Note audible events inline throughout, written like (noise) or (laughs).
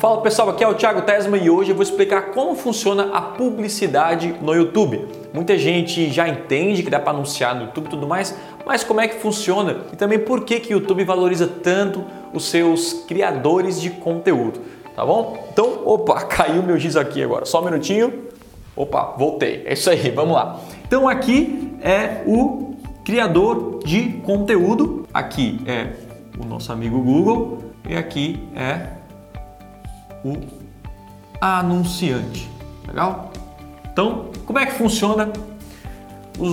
Fala pessoal, aqui é o Thiago Tesma e hoje eu vou explicar como funciona a publicidade no YouTube. Muita gente já entende que dá para anunciar no YouTube e tudo mais, mas como é que funciona e também por que, que o YouTube valoriza tanto os seus criadores de conteúdo, tá bom? Então, opa, (laughs) caiu meu giz aqui agora, só um minutinho. Opa, voltei. É isso aí, vamos lá. Então aqui é o criador de conteúdo, aqui é o nosso amigo Google e aqui é o anunciante. Legal? Então, como é que funciona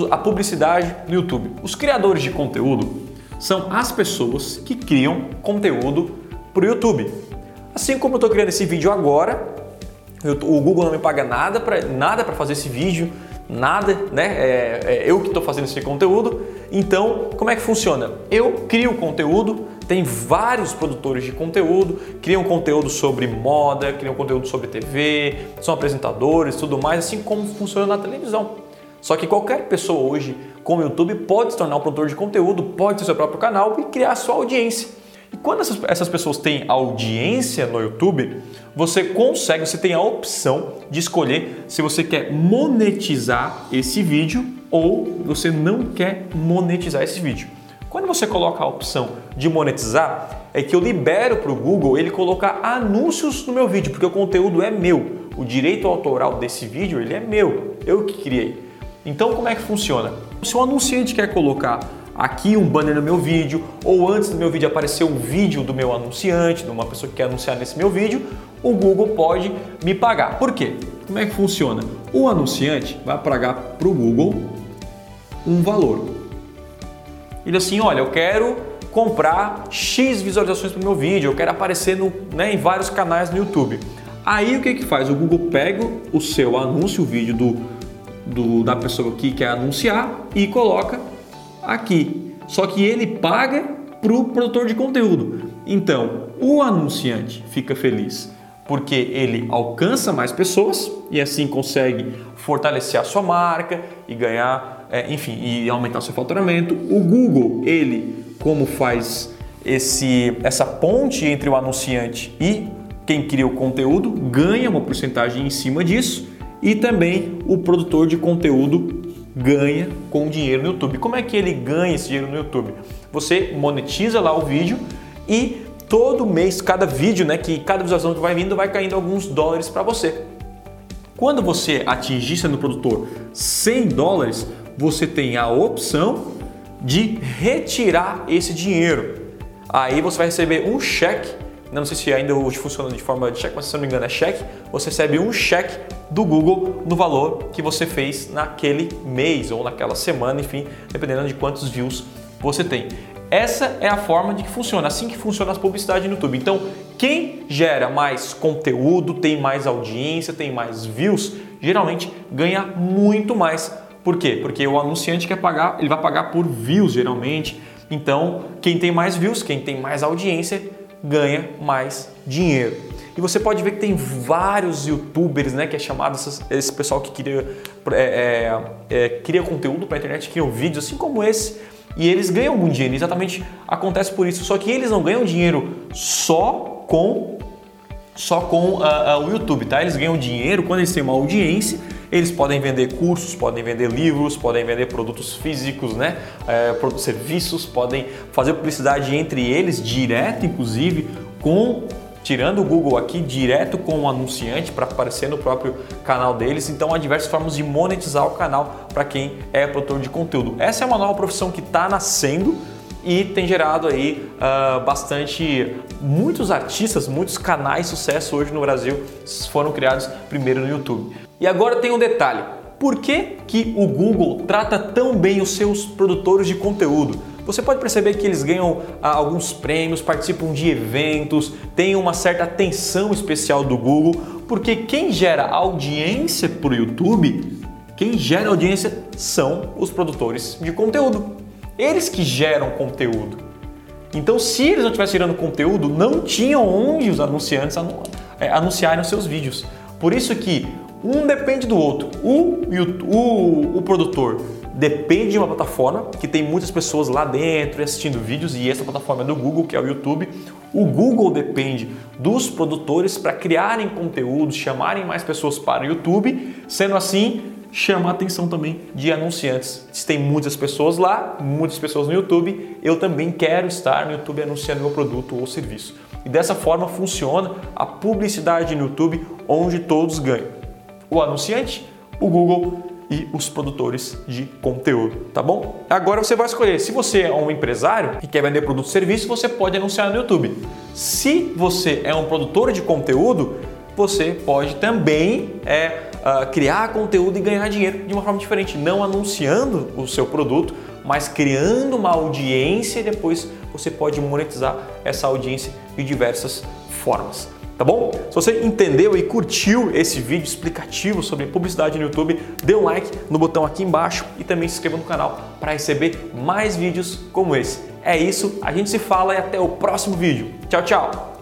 a publicidade no YouTube? Os criadores de conteúdo são as pessoas que criam conteúdo para o YouTube. Assim como eu estou criando esse vídeo agora, eu, o Google não me paga nada para nada fazer esse vídeo, nada, né? É, é eu que estou fazendo esse conteúdo. Então, como é que funciona? Eu crio o conteúdo, tem vários produtores de conteúdo, criam conteúdo sobre moda, criam conteúdo sobre TV, são apresentadores, tudo mais, assim como funciona na televisão. Só que qualquer pessoa hoje com o YouTube pode se tornar um produtor de conteúdo, pode ter seu próprio canal e criar sua audiência. E quando essas, essas pessoas têm audiência no YouTube, você consegue, você tem a opção de escolher se você quer monetizar esse vídeo ou você não quer monetizar esse vídeo. Quando você coloca a opção de monetizar, é que eu libero para o Google ele colocar anúncios no meu vídeo, porque o conteúdo é meu. O direito autoral desse vídeo ele é meu, eu que criei. Então como é que funciona? Se o anunciante quer colocar aqui um banner no meu vídeo, ou antes do meu vídeo aparecer um vídeo do meu anunciante, de uma pessoa que quer anunciar nesse meu vídeo, o Google pode me pagar. Por quê? Como é que funciona? O anunciante vai pagar para o Google um valor. Ele assim, olha, eu quero comprar X visualizações para o meu vídeo, eu quero aparecer no, né, em vários canais no YouTube. Aí o que que faz? O Google pega o seu anúncio, o vídeo do, do, da pessoa que quer anunciar e coloca aqui. Só que ele paga para o produtor de conteúdo. Então, o anunciante fica feliz porque ele alcança mais pessoas e assim consegue fortalecer a sua marca e ganhar, é, enfim, e aumentar seu faturamento. O Google, ele como faz esse, essa ponte entre o anunciante e quem cria o conteúdo, ganha uma porcentagem em cima disso e também o produtor de conteúdo ganha com dinheiro no YouTube. Como é que ele ganha esse dinheiro no YouTube? Você monetiza lá o vídeo e todo mês, cada vídeo, né, que cada visualização que vai vindo, vai caindo alguns dólares para você. Quando você atingir sendo produtor 100 dólares, você tem a opção de retirar esse dinheiro. Aí você vai receber um cheque, não sei se ainda hoje funciona de forma de cheque, mas se não me engano é cheque, você recebe um cheque do Google no valor que você fez naquele mês ou naquela semana, enfim, dependendo de quantos views você tem. Essa é a forma de que funciona, assim que funciona as publicidades no YouTube. Então, quem gera mais conteúdo, tem mais audiência, tem mais views, geralmente ganha muito mais. Por quê? Porque o anunciante quer pagar, ele vai pagar por views geralmente. Então, quem tem mais views, quem tem mais audiência, ganha mais dinheiro. E você pode ver que tem vários youtubers, né, que é chamado esse, pessoal que cria, é, é, é, cria conteúdo para a internet, cria vídeos, assim como esse e eles ganham muito dinheiro. Exatamente acontece por isso. Só que eles não ganham dinheiro só com só com uh, uh, o YouTube, tá? Eles ganham dinheiro quando eles têm uma audiência. Eles podem vender cursos, podem vender livros, podem vender produtos físicos, né? É, serviços, podem fazer publicidade entre eles, direto, inclusive, com tirando o Google aqui direto com o anunciante para aparecer no próprio canal deles. Então há diversas formas de monetizar o canal para quem é produtor de conteúdo. Essa é uma nova profissão que está nascendo e tem gerado aí uh, bastante muitos artistas, muitos canais de sucesso hoje no Brasil foram criados primeiro no YouTube. E agora tem um detalhe. Por que, que o Google trata tão bem os seus produtores de conteúdo? Você pode perceber que eles ganham ah, alguns prêmios, participam de eventos, têm uma certa atenção especial do Google, porque quem gera audiência para o YouTube, quem gera audiência são os produtores de conteúdo. Eles que geram conteúdo. Então, se eles não estivessem gerando conteúdo, não tinham onde os anunciantes é, anunciarem os seus vídeos. Por isso que um depende do outro. O, o, o produtor depende de uma plataforma que tem muitas pessoas lá dentro assistindo vídeos e essa plataforma é do Google, que é o YouTube. O Google depende dos produtores para criarem conteúdos, chamarem mais pessoas para o YouTube. Sendo assim, chama a atenção também de anunciantes. Se tem muitas pessoas lá, muitas pessoas no YouTube, eu também quero estar no YouTube anunciando meu produto ou serviço. E dessa forma funciona a publicidade no YouTube, onde todos ganham. O anunciante, o Google e os produtores de conteúdo, tá bom? Agora você vai escolher. Se você é um empresário que quer vender produto e serviço, você pode anunciar no YouTube. Se você é um produtor de conteúdo, você pode também é, uh, criar conteúdo e ganhar dinheiro de uma forma diferente, não anunciando o seu produto, mas criando uma audiência e depois você pode monetizar essa audiência de diversas formas. Tá bom? Se você entendeu e curtiu esse vídeo explicativo sobre publicidade no YouTube, dê um like no botão aqui embaixo e também se inscreva no canal para receber mais vídeos como esse. É isso, a gente se fala e até o próximo vídeo. Tchau, tchau!